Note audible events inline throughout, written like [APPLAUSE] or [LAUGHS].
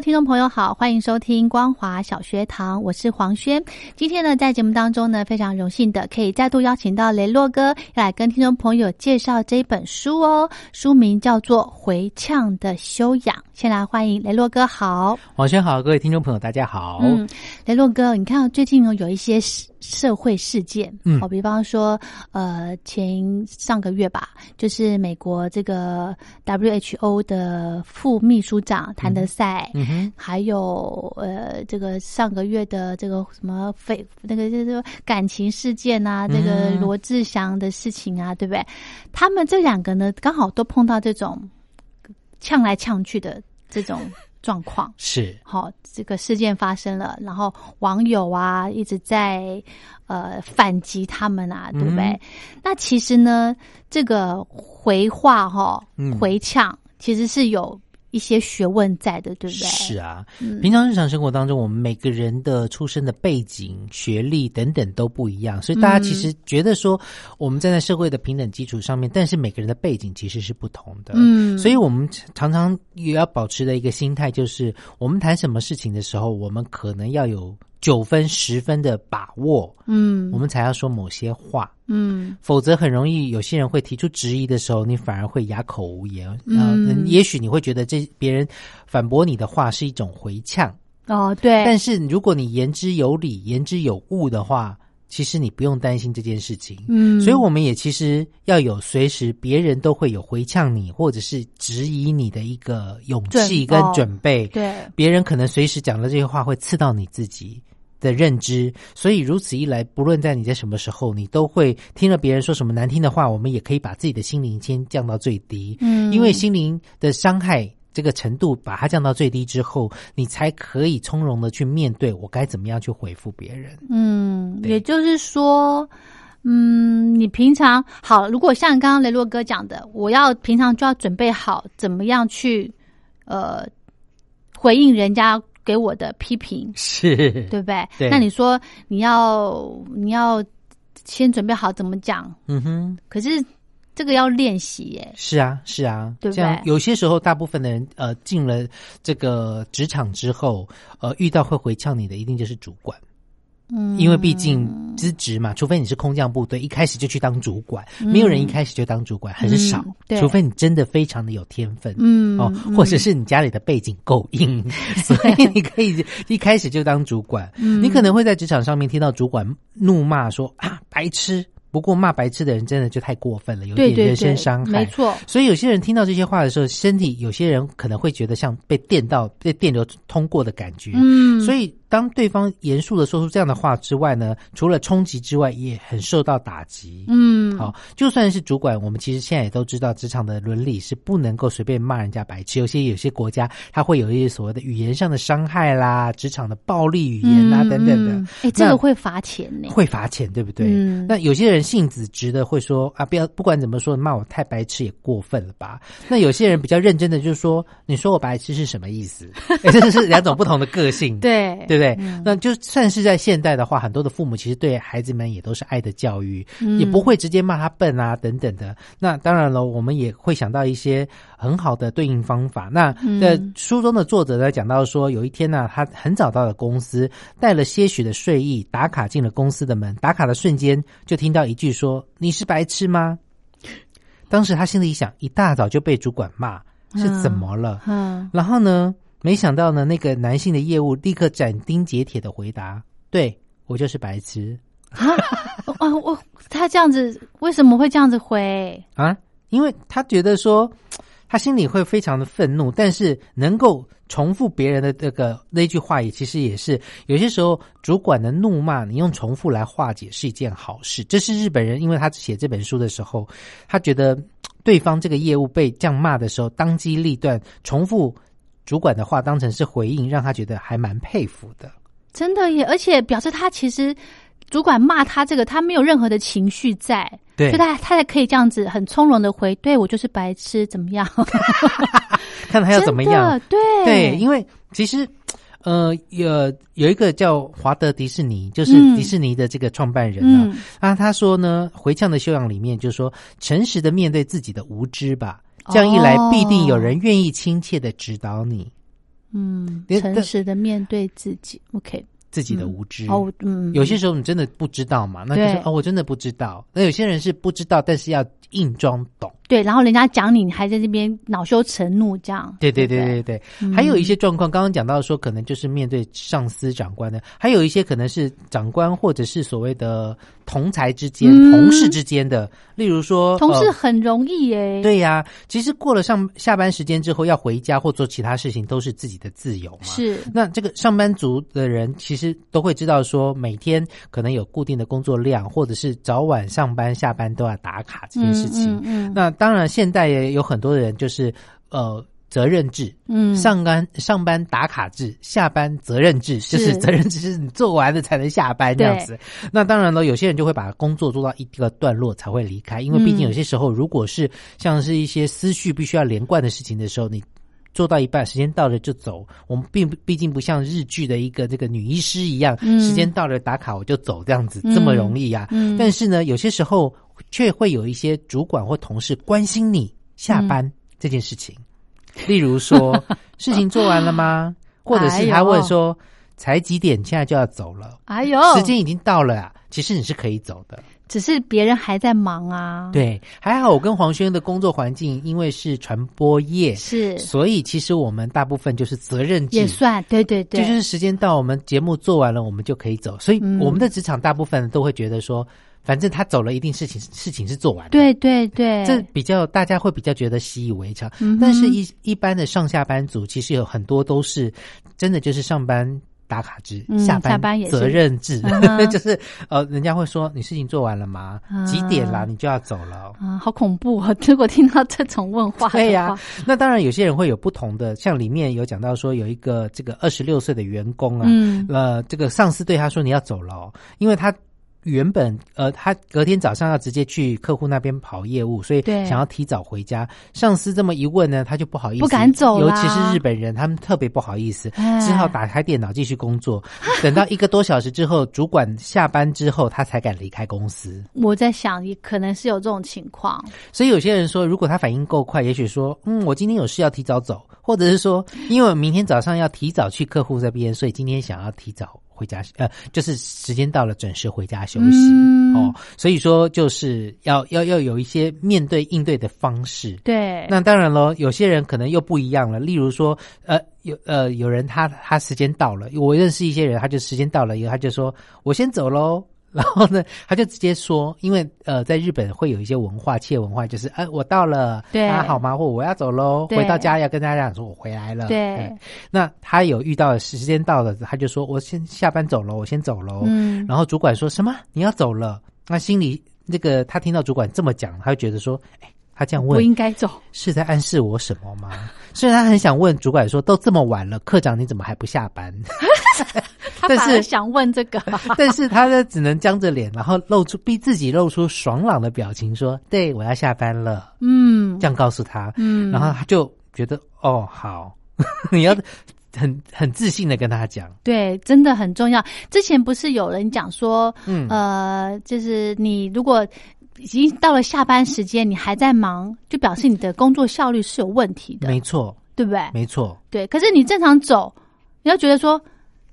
听众朋友好，欢迎收听光华小学堂，我是黄轩。今天呢，在节目当中呢，非常荣幸的可以再度邀请到雷洛哥，来跟听众朋友介绍这本书哦。书名叫做《回呛的修养》。先来欢迎雷洛哥，好，黄轩好，各位听众朋友大家好。嗯，雷洛哥，你看最近哦有一些社会事件，嗯，好，比方说，呃，前上个月吧，就是美国这个 WHO 的副秘书长谭德赛，嗯哼，还有呃，这个上个月的这个什么非那个就是感情事件啊，这个罗志祥的事情啊，对不对？他们这两个呢，刚好都碰到这种呛来呛去的这种。[LAUGHS] 状况是好，这个事件发生了，然后网友啊一直在呃反击他们啊，对不对？那其实呢，这个回话哈回呛其实是有。一些学问在的，对不对？是啊，平常日常生活当中，我们每个人的出生的背景、学历等等都不一样，所以大家其实觉得说，我们站在社会的平等基础上面，但是每个人的背景其实是不同的。嗯，所以我们常常也要保持的一个心态，就是我们谈什么事情的时候，我们可能要有。九分十分的把握，嗯，我们才要说某些话，嗯，否则很容易有些人会提出质疑的时候，你反而会哑口无言，嗯，也许你会觉得这别人反驳你的话是一种回呛，哦，对，但是如果你言之有理、言之有物的话。其实你不用担心这件事情，嗯，所以我们也其实要有随时别人都会有回呛你或者是质疑你的一个勇气跟准备，对，别人可能随时讲的这些话会刺到你自己的认知，所以如此一来，不论在你在什么时候，你都会听了别人说什么难听的话，我们也可以把自己的心灵先降到最低，嗯，因为心灵的伤害。这个程度把它降到最低之后，你才可以从容的去面对我该怎么样去回复别人。嗯，也就是说，嗯，你平常好，如果像刚刚雷洛哥讲的，我要平常就要准备好怎么样去呃回应人家给我的批评，是对不对？那你说你要你要先准备好怎么讲？嗯哼，可是。这个要练习耶，是啊，是啊，对不对？有些时候，大部分的人呃进了这个职场之后，呃遇到会回呛你的，一定就是主管。嗯，因为毕竟资职嘛，除非你是空降部队，一开始就去当主管，没有人一开始就当主管，很少。除非你真的非常的有天分，嗯哦，或者是你家里的背景够硬，[LAUGHS] 所以你可以一开始就当主管。你可能会在职场上面听到主管怒骂说啊，白痴。不过骂白痴的人真的就太过分了，有点人身伤害。没错，所以有些人听到这些话的时候，身体有些人可能会觉得像被电到、被电流通过的感觉。嗯，所以。当对方严肃的说出这样的话之外呢，除了冲击之外，也很受到打击。嗯，好，就算是主管，我们其实现在也都知道，职场的伦理是不能够随便骂人家白痴。有些有些国家，它会有一些所谓的语言上的伤害啦，职场的暴力语言啦等等的。哎，这个会罚钱呢？会罚钱，对不对？嗯那有些人性子直的会说啊，不要，不管怎么说，骂我太白痴也过分了吧？那有些人比较认真的，就是说，你说我白痴是什么意思？这是两种不同的个性，[LAUGHS] 对。对不对？那就算是在现代的话，很多的父母其实对孩子们也都是爱的教育，也不会直接骂他笨啊等等的。那当然了，我们也会想到一些很好的对应方法。那在书中的作者呢讲到说，有一天呢，他很早到了公司，带了些许的睡意，打卡进了公司的门。打卡的瞬间，就听到一句说：“你是白痴吗？”当时他心里想，一大早就被主管骂，是怎么了？嗯，然后呢？没想到呢，那个男性的业务立刻斩钉截铁的回答：“对我就是白痴啊！啊，我他这样子为什么会这样子回啊？因为他觉得说他心里会非常的愤怒，但是能够重复别人的这个那句话，也其实也是有些时候主管的怒骂，你用重复来化解是一件好事。这是日本人，因为他写这本书的时候，他觉得对方这个业务被这样骂的时候，当机立断重复。主管的话当成是回应，让他觉得还蛮佩服的。真的耶，而且表示他其实主管骂他这个，他没有任何的情绪在，对，所以他他才可以这样子很从容的回：“对我就是白痴，怎么样？[LAUGHS] 看他要怎么样？”对对，因为其实呃有有一个叫华德迪士尼，就是迪士尼的这个创办人啊，啊他说呢，回呛的修养里面就是说，诚实的面对自己的无知吧。这样一来，必定有人愿意亲切的指导你。嗯，诚实的面对自己，OK，自己的无知。哦，嗯，有些时候你真的不知道嘛，那就是哦，我真的不知道。那有些人是不知道，但是要硬装懂。对，然后人家讲你，你还在这边恼羞成怒，这样。对对对对对，还有一些状况，刚刚讲到说，可能就是面对上司长官的，还有一些可能是长官或者是所谓的同才之间、同事之间的，例如说，同事很容易耶。对呀，其实过了上下班时间之后要回家或做其他事情，都是自己的自由嘛。是。那这个上班族的人其实都会知道说，每天可能有固定的工作量，或者是早晚上班下班都要打卡这件事情。嗯嗯。那当然，现在也有很多的人就是呃责任制，嗯，上班上班打卡制，下班责任制，就是责任制是你做完了才能下班这样子。那当然了，有些人就会把工作做到一个段落才会离开，因为毕竟有些时候，如果是像是一些思绪必须要连贯的事情的时候，你做到一半，时间到了就走。我们并不毕竟不像日剧的一个这个女医师一样，时间到了打卡我就走这样子这么容易呀。但是呢，有些时候。却会有一些主管或同事关心你下班这件事情，例如说 [LAUGHS] 事情做完了吗？或者是他问说才几点，现在就要走了？哎呦，时间已经到了啊！其实你是可以走的，只是别人还在忙啊。对，还好我跟黄轩的工作环境因为是传播业，是，所以其实我们大部分就是责任制，也算对对对，就是时间到，我们节目做完了，我们就可以走。所以我们的职场大部分都会觉得说。反正他走了一定事情，事情是做完的。对对对，这比较大家会比较觉得习以为常。嗯但是，一一般的上下班族，其实有很多都是真的就是上班打卡制，下班下班也责任制，[LAUGHS] 就是呃，人家会说你事情做完了吗？几点了？你就要走了啊！好恐怖啊！[LAUGHS] 如果听到这种问话，对呀。那当然，有些人会有不同的，像里面有讲到说，有一个这个二十六岁的员工啊，呃，这个上司对他说你要走了，因为他。原本呃，他隔天早上要直接去客户那边跑业务，所以想要提早回家。上司这么一问呢，他就不好意思，不敢走尤其是日本人，他们特别不好意思，只好打开电脑继续工作。[LAUGHS] 等到一个多小时之后，主管下班之后，他才敢离开公司。我在想，也可能是有这种情况。所以有些人说，如果他反应够快，也许说，嗯，我今天有事要提早走，或者是说，因为我明天早上要提早去客户这边，所以今天想要提早。回家呃，就是时间到了，准时回家休息哦。所以说，就是要要要有一些面对应对的方式。对，那当然喽，有些人可能又不一样了。例如说，呃，有呃有人他他时间到了，我认识一些人，他就时间到了以后，他就说我先走喽。然后呢，[LAUGHS] 他就直接说，因为呃，在日本会有一些文化，企业文化就是，哎，我到了，大家好吗？或我要走喽，回到家要跟大家讲说，我回来了。对，那他有遇到时间到了，他就说我先下班走喽，我先走喽。嗯，然后主管说什么？你要走了？那心里那个他听到主管这么讲，他就觉得说，哎，他这样问，不应该走，是在暗示我什么吗？虽然他很想问主管说，都这么晚了，科长你怎么还不下班？[LAUGHS] 但是想问这个，[LAUGHS] 但是他呢，只能僵着脸，然后露出逼自己露出爽朗的表情，说：“对我要下班了。”嗯，这样告诉他，嗯，然后他就觉得哦，好，[LAUGHS] 你要很很自信的跟他讲。对，真的很重要。之前不是有人讲说，嗯，呃，就是你如果已经到了下班时间，你还在忙，就表示你的工作效率是有问题的。没错，对不对？没错，对。可是你正常走，你要觉得说。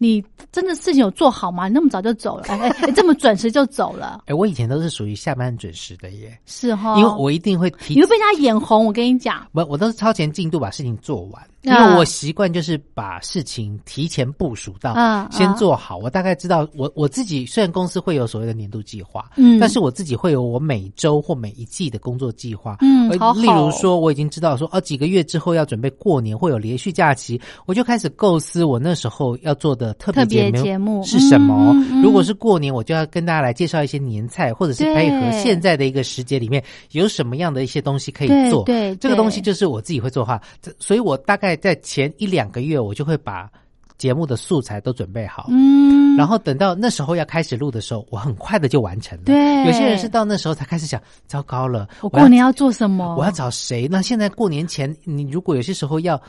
你真的事情有做好吗？你那么早就走了，哎，这么准时就走了。[LAUGHS] 哎，我以前都是属于下班准时的耶，是哈，因为我一定会提，你会被他眼红。我跟你讲，我，我都是超前进度把事情做完。因为我习惯就是把事情提前部署到，先做好。我大概知道，我我自己虽然公司会有所谓的年度计划，嗯，但是我自己会有我每周或每一季的工作计划，嗯，好。例如说，我已经知道说，哦，几个月之后要准备过年，会有连续假期，我就开始构思我那时候要做的特别节目是什么。如果是过年，我就要跟大家来介绍一些年菜，或者是配合现在的一个时节里面有什么样的一些东西可以做。对，这个东西就是我自己会做哈，所以我大概。在前一两个月，我就会把节目的素材都准备好，嗯，然后等到那时候要开始录的时候，我很快的就完成了。对，有些人是到那时候才开始想，糟糕了，我过年要做什么？我要找谁？那现在过年前，你如果有些时候要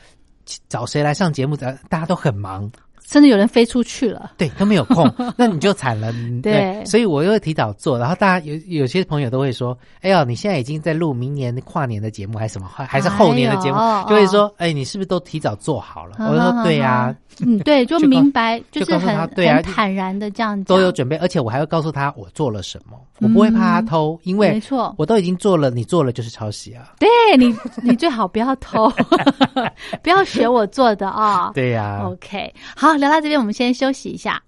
找谁来上节目，咱大家都很忙。甚至有人飞出去了，对，都没有空，[LAUGHS] 那你就惨了。对，所以我又会提早做，然后大家有有些朋友都会说：“哎呀，你现在已经在录明年跨年的节目，还是什么，还是后年的节目？”就会说：“哎，你是不是都提早做好了？”我说：“对呀。”嗯，对，就明白，就是很很坦然的这样都有准备，而且我还会告诉他我做了什么，我不会怕他偷，因为没错，我都已经做了，你做了就是抄袭啊。对你，你最好不要偷，[LAUGHS] 不要学我做的啊。[LAUGHS] 对呀，OK，好，聊到这边，我们先休息一下。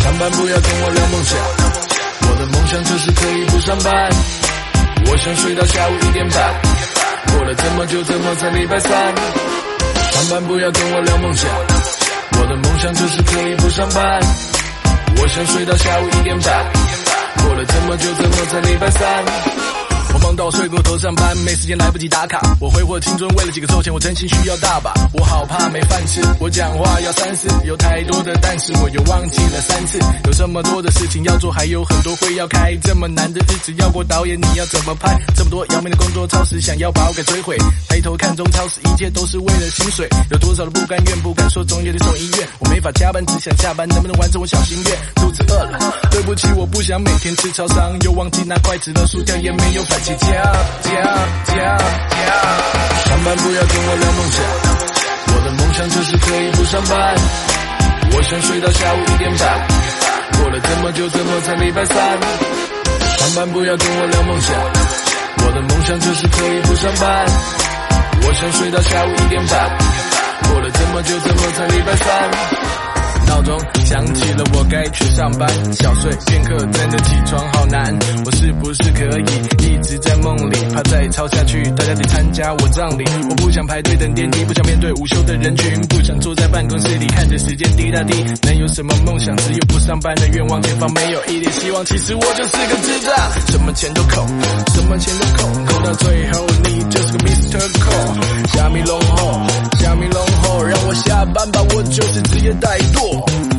上班不要跟我聊梦想，我的梦想就是可以不上班。我想睡到下午一点半，过了这么久怎么才礼拜三？上班不要跟我聊梦想，我的梦想就是可以不上班。我想睡到下午一点半，过了这么久怎么才礼拜三？我忙到睡过头上班，没时间来不及打卡。我挥霍青春，为了几个臭钱，我真心需要大把。我好怕没饭吃，我讲话要三思。有太多的但是，我又忘记了三次。有这么多的事情要做，还有很多会要开。这么难的日子要过，导演你要怎么拍？这么多要命的工作，超时想要把我给摧毁。抬头看中超时，一切都是为了薪水。有多少的不甘愿，不敢说，总有点送医院。我没法加班，只想下班，能不能完成我小心愿？肚子饿了，对不起，我不想每天吃超商，又忘记拿筷子了，薯条也没有反饭。加加加加！上班不要跟我聊梦想，我的梦想就是可以不上班。我想睡到下午一点半，过了这么久怎么才礼拜三？上班不要跟我聊梦想，我的梦想就是可以不上班。我想睡到下午一点半，过了这么久怎么才礼拜三？闹钟响起了，我该去上班。小睡片刻，真的起床好难。我是不是可以一直在梦里？怕再吵下去，大家得参加我葬礼。我不想排队等电梯，不想面对午休的人群，不想坐在办公室里看着时间滴答滴。能有什么梦想？只有不上班的愿望。前方没有一点希望，其实我就是个智障。什么钱都抠，什么钱都抠，抠到最后你就是个 Mr. Call。虾米龙后，虾米龙后，让我下班吧，我就是职业怠惰。想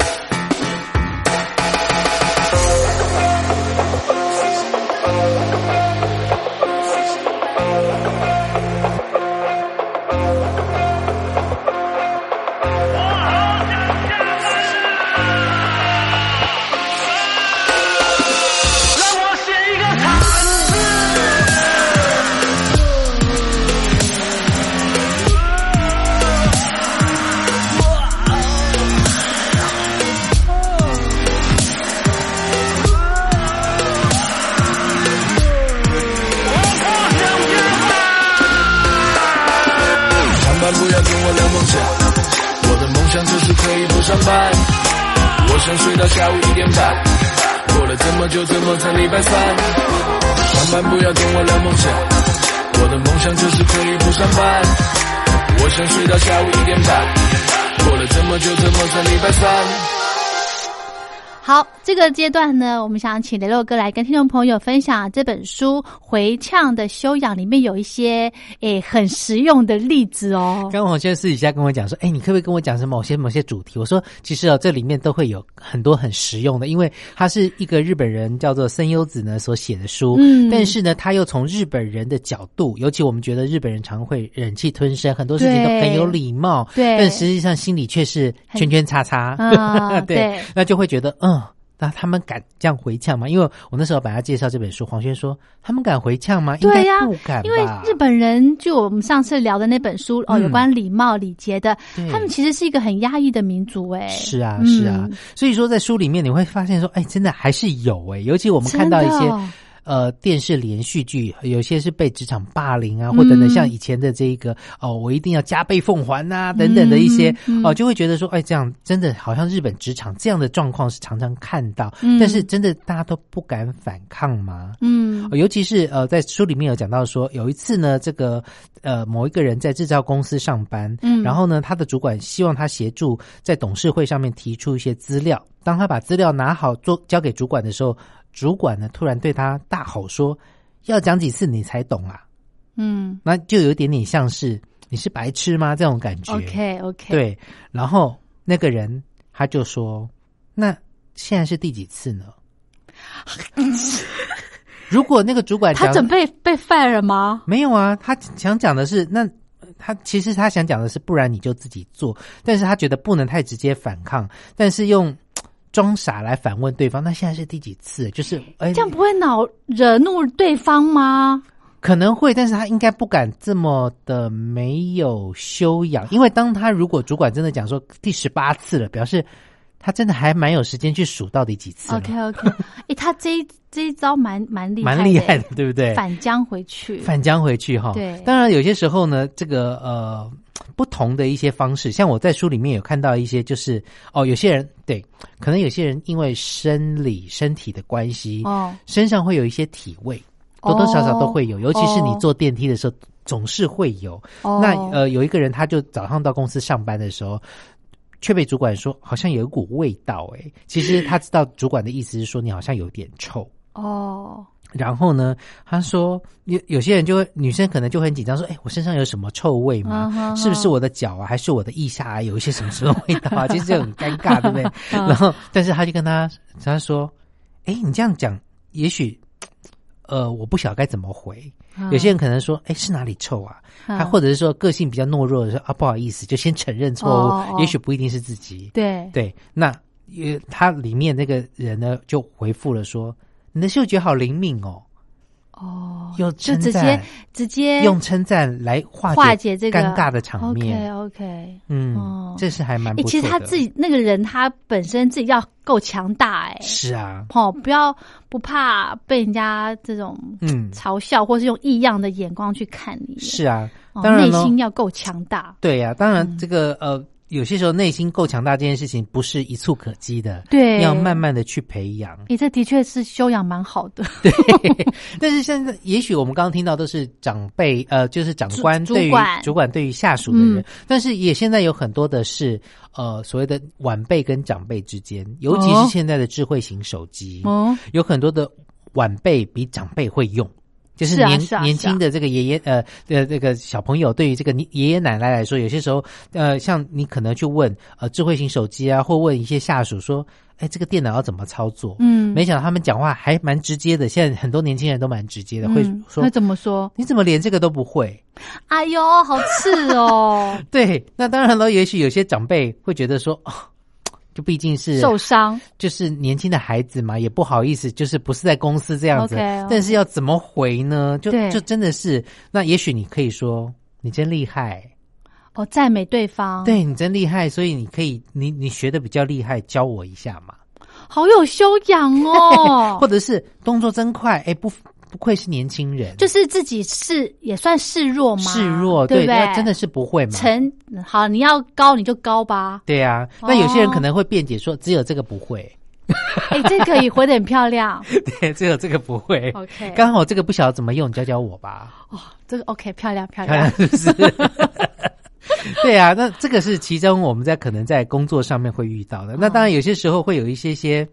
礼拜三？上班不要跟我聊梦想，我的梦想就是可以不上班。我想睡到下午一点半，过了这么久，怎么才礼拜三？好。这个阶段呢，我们想请雷洛哥来跟听众朋友分享这本书《回呛的修养》里面有一些诶很实用的例子哦。刚黄先生私底下跟我讲说：“哎，你可不可以跟我讲什么某些某些主题？”我说：“其实哦，这里面都会有很多很实用的，因为它是一个日本人叫做森优子呢所写的书。嗯，但是呢，他又从日本人的角度，尤其我们觉得日本人常会忍气吞声，很多事情都很有礼貌，对，但实际上心里却是圈圈叉叉。[LAUGHS] 对，那就会觉得嗯。”那他们敢这样回呛吗？因为我那时候把他介绍这本书，黄轩说他们敢回呛吗？对呀，不敢。因为日本人就我们上次聊的那本书哦，有关礼貌礼节的，他们其实是一个很压抑的民族哎。是啊，是啊。所以说在书里面你会发现说，哎，真的还是有哎，尤其我们看到一些。呃，电视连续剧有些是被职场霸凌啊，或等等，像以前的这一个哦，我一定要加倍奉还呐，等等的一些哦，就会觉得说，哎，这样真的好像日本职场这样的状况是常常看到，但是真的大家都不敢反抗吗？嗯，尤其是呃，在书里面有讲到说，有一次呢，这个呃某一个人在制造公司上班，嗯，然后呢，他的主管希望他协助在董事会上面提出一些资料，当他把资料拿好做交给主管的时候。主管呢，突然对他大吼说：“要讲几次你才懂啊？”嗯，那就有点点像是你是白痴吗？这种感觉。OK OK。对，然后那个人他就说：“那现在是第几次呢？” [LAUGHS] 如果那个主管他准备被 fire 吗？没有啊，他想讲的是，那他其实他想讲的是，不然你就自己做。但是他觉得不能太直接反抗，但是用。装傻来反问对方，那现在是第几次？就是哎，这样不会恼惹怒对方吗？可能会，但是他应该不敢这么的没有修养，因为当他如果主管真的讲说第十八次了，表示他真的还蛮有时间去数到底几次。OK OK，[LAUGHS] 哎，他这一这一招蛮蛮厉蛮厉害的，对不对？反将回去，反将回去哈。对，当然有些时候呢，这个呃。不同的一些方式，像我在书里面有看到一些，就是哦，有些人对，可能有些人因为生理身体的关系，哦，身上会有一些体味，多多少少都会有，尤其是你坐电梯的时候，总是会有。那呃，有一个人他就早上到公司上班的时候，却被主管说好像有一股味道，哎，其实他知道主管的意思是说你好像有点臭哦。然后呢？他说有有些人就会女生可能就会很紧张，说：“哎，我身上有什么臭味吗？是不是我的脚啊，还是我的腋下啊有一些什么什么味道啊？” [LAUGHS] 其实就很尴尬，对不对？[LAUGHS] 然后，但是他就跟他他说：“哎，你这样讲，也许呃，我不晓得该怎么回。有些人可能说：‘哎，是哪里臭啊？’他或者是说个性比较懦弱的说：‘啊，不好意思，就先承认错误。’也许不一定是自己。对对，那他里面那个人呢，就回复了说。”你的嗅觉好灵敏哦，哦，有就直接直接用称赞来化化解这个尴尬的场面。OK OK，嗯，这是还蛮。其实他自己那个人，他本身自己要够强大，哎，是啊，哦，不要不怕被人家这种嗯嘲笑，或是用异样的眼光去看你。是啊，当然内心要够强大。对呀，当然这个呃。有些时候内心够强大，这件事情不是一蹴可及的，对，要慢慢的去培养。你这的确是修养蛮好的，对。[LAUGHS] 但是现在，也许我们刚刚听到都是长辈，呃，就是长官对于主管对于下属的人，但是也现在有很多的是，呃，所谓的晚辈跟长辈之间，尤其是现在的智慧型手机，哦，有很多的晚辈比长辈会用。就是年年轻的这个爷爷呃呃这个小朋友，对于这个爷爷奶奶来说，有些时候呃，像你可能去问呃智慧型手机啊，或问一些下属说，哎，这个电脑要怎么操作？嗯，没想到他们讲话还蛮直接的。现在很多年轻人都蛮直接的，会说那怎么说？你怎么连这个都不会？哎呦，好刺哦！[LAUGHS] 对，那当然了，也许有些长辈会觉得说。就毕竟是受伤，就是年轻的孩子嘛，也不好意思，就是不是在公司这样子。但是要怎么回呢？就就真的是，那也许你可以说你真厉害，哦，赞美对方，对你真厉害，所以你可以，你你学的比较厉害，教我一下嘛。好有修养哦，[LAUGHS] 或者是动作真快，哎不。不愧是年轻人，就是自己是也算示弱吗？示弱，对不对？真的是不会吗？成好，你要高你就高吧。对啊，那有些人可能会辩解说，只有这个不会。哎，这可以回的很漂亮。[LAUGHS] 对，只有这个不会。OK，刚好这个不晓得怎么用，教教我吧。哦，这个 OK，漂亮漂亮，是不是？[LAUGHS] 对啊，那这个是其中我们在可能在工作上面会遇到的。那当然有些时候会有一些些。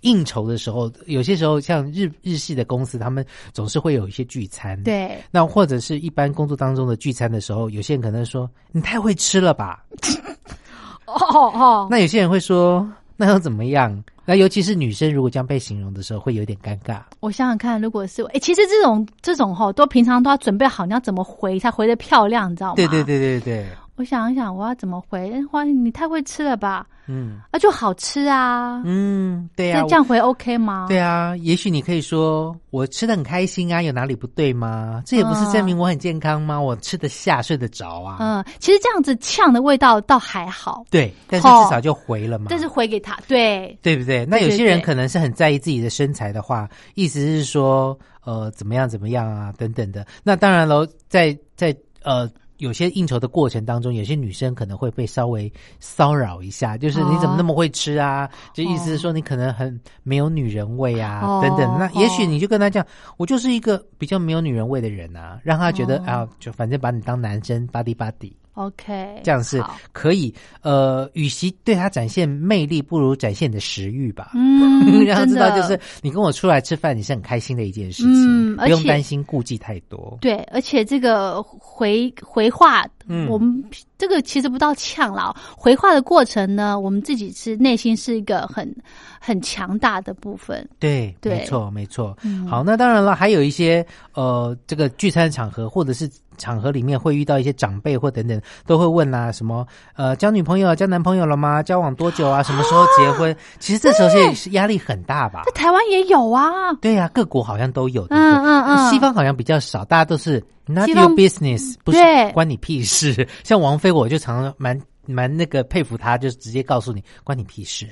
应酬的时候，有些时候像日日系的公司，他们总是会有一些聚餐。对，那或者是一般工作当中的聚餐的时候，有些人可能说你太会吃了吧。[LAUGHS] 哦哦，那有些人会说那又怎么样？那尤其是女生，如果这样被形容的时候，会有点尴尬。我想想看，如果是我，哎，其实这种这种哈，都平常都要准备好，你要怎么回才回的漂亮，你知道吗？对对对对对。我想一想，我要怎么回？花，你太会吃了吧？嗯，啊，就好吃啊。嗯，对呀，这样回 OK 吗？对啊，也许你可以说我吃的很开心啊，有哪里不对吗？这也不是证明我很健康吗？我吃得下，睡得着啊。嗯，其实这样子呛的味道倒还好。对，但是至少就回了嘛。但是回给他，对，对不对？那有些人可能是很在意自己的身材的话，意思是说，呃，怎么样怎么样啊，等等的。那当然喽，在在呃。有些应酬的过程当中，有些女生可能会被稍微骚扰一下，就是你怎么那么会吃啊？就意思是说你可能很没有女人味啊，等等。那也许你就跟他讲，我就是一个比较没有女人味的人啊，让他觉得啊，就反正把你当男生，body body。OK，这样是可以。呃，与其对他展现魅力，不如展现你的食欲吧。嗯，[LAUGHS] 让他知道，就是你跟我出来吃饭，你是很开心的一件事情，不用担心顾忌太多。对，而且这个回回话，我们这个其实不到呛了。回话的过程呢，我们自己是内心是一个很很强大的部分。对，没错，没错。好，那当然了，还有一些呃，这个聚餐场合或者是。场合里面会遇到一些长辈或等等，都会问啊，什么呃，交女朋友、交男朋友了吗？交往多久啊？[GASPS] 什么时候结婚？其实这时候是压力很大吧？在台湾也有啊。对呀，各国好像都有。嗯嗯嗯。西方好像比较少，大家都是 not your business，不是关你屁事。[LAUGHS] 像王菲，我就常常蛮蛮那个佩服她，就直接告诉你关你屁事。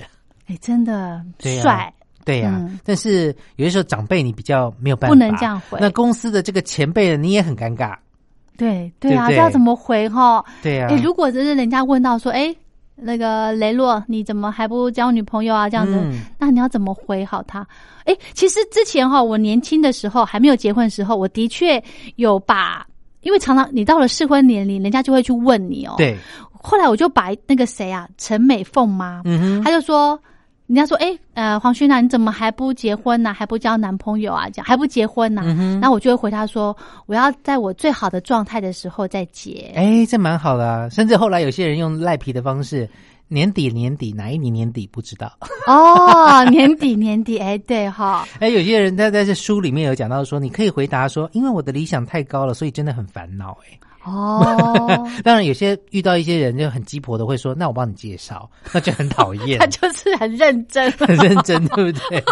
哎，真的帅。对呀，但是有些时候长辈你比较没有办法，不能这样回。那公司的这个前辈你也很尴尬。对对啊，这要怎么回哈？对呀，哎，如果真是人家问到说，哎，那个雷洛，你怎么还不交女朋友啊？这样子，那你要怎么回好他？哎，其实之前哈，我年轻的时候还没有结婚的时候，我的确有把，因为常常你到了适婚年龄，人家就会去问你哦。对，后来我就把那个谁啊，陈美凤妈，嗯哼，他就说。人家说：“哎，呃，黄勋娜，你怎么还不结婚呢？还不交男朋友啊？这样还不结婚呢？”然后我就会回他说：“我要在我最好的状态的时候再结。”哎，这蛮好的。甚至后来有些人用赖皮的方式，年底年底哪一年年底不知道哦，[LAUGHS] 年底年底，哎，对哈。哎，有些人他在这书里面有讲到说，你可以回答说：“因为我的理想太高了，所以真的很烦恼。”哎。哦，[LAUGHS] 当然有些遇到一些人就很鸡婆的会说，那我帮你介绍，[LAUGHS] 那就很讨厌。他就是很认真，[LAUGHS] 很认真，对不对？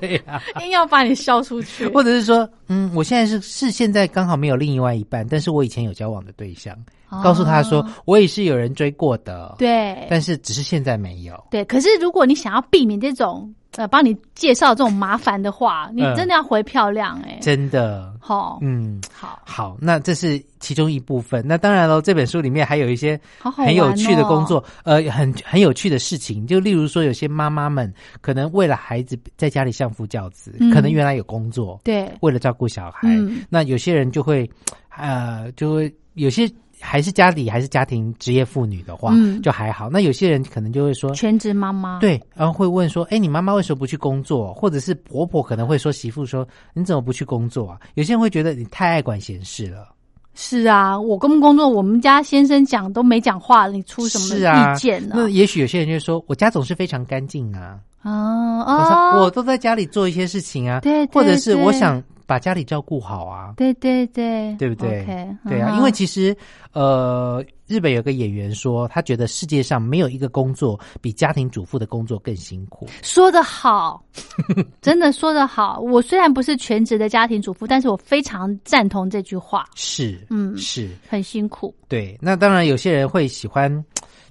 对呀，硬要把你笑出去，或者是说，嗯，我现在是是现在刚好没有另外一半，但是我以前有交往的对象，告诉他说我也是有人追过的，对，但是只是现在没有。对，可是如果你想要避免这种。呃，帮你介绍这种麻烦的话，你真的要回漂亮哎，真的。好，嗯，好，好，那这是其中一部分。那当然了，这本书里面还有一些很有趣的工作，呃，很很有趣的事情。就例如说，有些妈妈们可能为了孩子在家里相夫教子，可能原来有工作，对，为了照顾小孩，那有些人就会，呃，就会有些。还是家里还是家庭职业妇女的话，就还好。那有些人可能就会说全职妈妈，对，然后会问说：“哎，你妈妈为什么不去工作？”或者是婆婆可能会说：“媳妇说你怎么不去工作啊？”有些人会觉得你太爱管闲事了。是啊，我工不工作，我们家先生讲都没讲话，你出什么意见呢？那也许有些人就说：“我家总是非常干净啊。”哦哦，我都在家里做一些事情啊，对，或者是我想。把家里照顾好啊！对对对，对不对？对啊，因为其实呃，日本有个演员说，他觉得世界上没有一个工作比家庭主妇的工作更辛苦。说得好，[LAUGHS] 真的说得好。我虽然不是全职的家庭主妇，但是我非常赞同这句话。是，嗯，是很辛苦。对，那当然有些人会喜欢。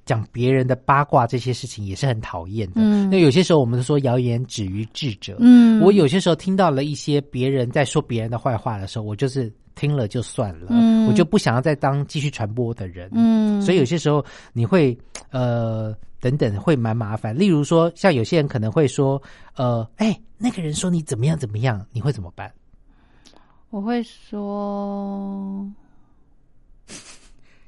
讲别人的八卦这些事情也是很讨厌的。那有些时候我们说谣言止于智者。嗯，我有些时候听到了一些别人在说别人的坏话的时候，我就是听了就算了，我就不想要再当继续传播的人。嗯，所以有些时候你会呃等等会蛮麻烦。例如说，像有些人可能会说呃，哎，那个人说你怎么样怎么样，你会怎么办？我会说。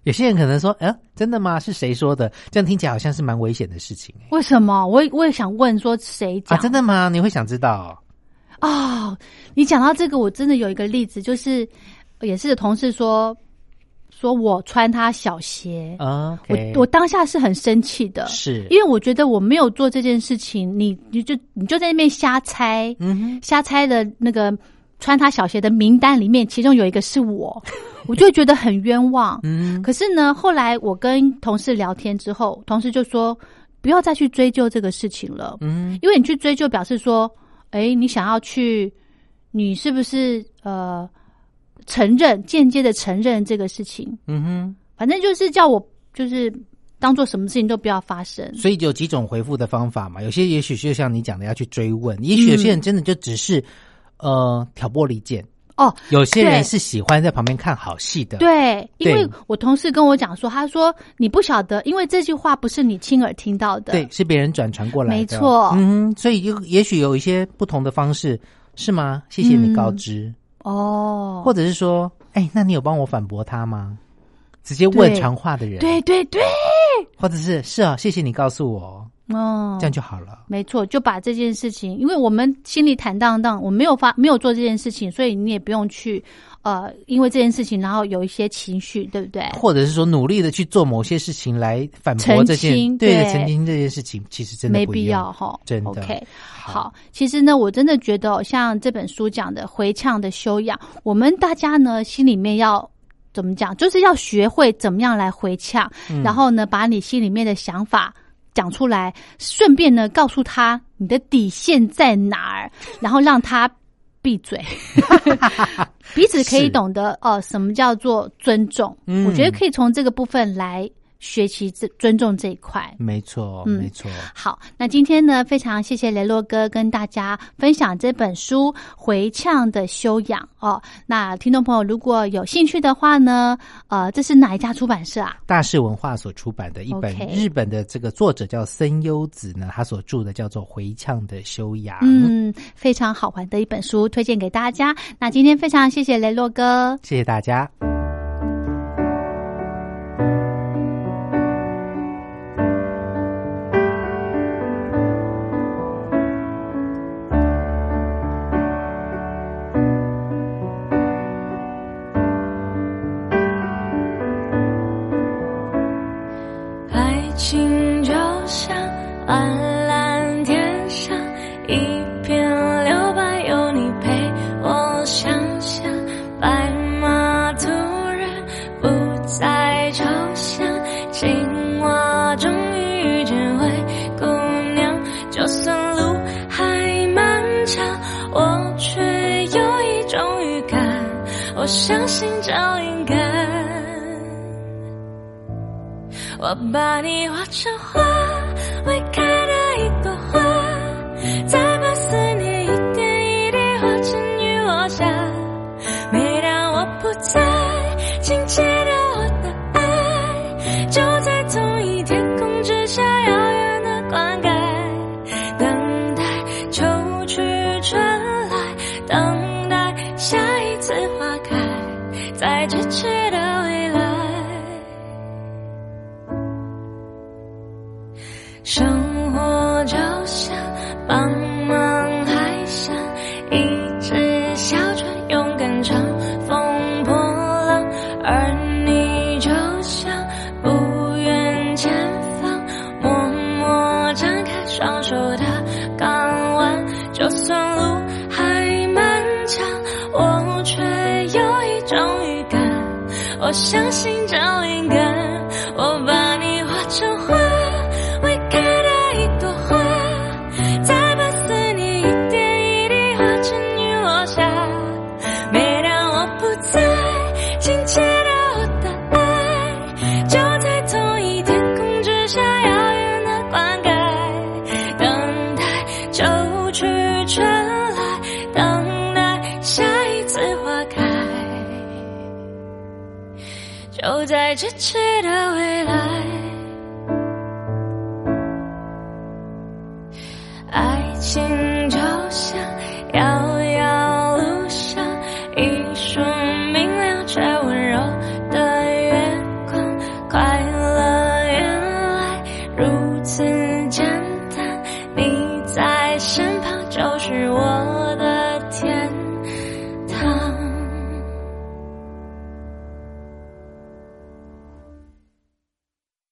有些人可能说：“哎，真的吗？是谁说的？”这样听起来好像是蛮危险的事情。为什么？我我也想问说谁讲？真的吗？你会想知道？哦，你讲到这个，我真的有一个例子，就是也是同事说说我穿他小鞋啊，我我当下是很生气的，是因为我觉得我没有做这件事情，你你就你就在那边瞎猜，嗯，瞎猜的那个穿他小鞋的名单里面，其中有一个是我。[LAUGHS] 我就觉得很冤枉，嗯，可是呢，后来我跟同事聊天之后，同事就说不要再去追究这个事情了，嗯，因为你去追究，表示说，哎，你想要去，你是不是呃承认间接的承认这个事情？嗯哼，反正就是叫我就是当做什么事情都不要发生。所以有几种回复的方法嘛，有些也许就像你讲的要去追问，也许有些人真的就只是呃挑拨离间。哦，有些人是喜欢在旁边看好戏的。对，因为我同事跟我讲说，他说你不晓得，因为这句话不是你亲耳听到的，对，是别人转传过来的。没错，嗯，所以有也许有一些不同的方式，是吗？谢谢你告知哦，或者是说，哎，那你有帮我反驳他吗？直接问传话的人，对对对，或者是是啊，谢谢你告诉我。哦，这样就好了。没错，就把这件事情，因为我们心里坦荡荡，我没有发没有做这件事情，所以你也不用去呃，因为这件事情然后有一些情绪，对不对？或者是说努力的去做某些事情来反驳这件对澄清这件事情，其实真的没必要哈。真的 OK，好，其实呢，我真的觉得像这本书讲的回呛的修养，我们大家呢心里面要怎么讲，就是要学会怎么样来回呛，然后呢，把你心里面的想法。讲出来，顺便呢告诉他你的底线在哪儿，[LAUGHS] 然后让他闭嘴，[LAUGHS] 彼此可以懂得哦，什么叫做尊重？我觉得可以从这个部分来。学习这尊重这一块，没错，没错。好，那今天呢，非常谢谢雷洛哥跟大家分享这本书《回呛的修养》哦。那听众朋友如果有兴趣的话呢，呃，这是哪一家出版社啊？大是文化所出版的一本日本的这个作者叫森优子呢，他所著的叫做《回呛的修养》，嗯，非常好玩的一本书，推荐给大家。那今天非常谢谢雷洛哥，谢谢大家。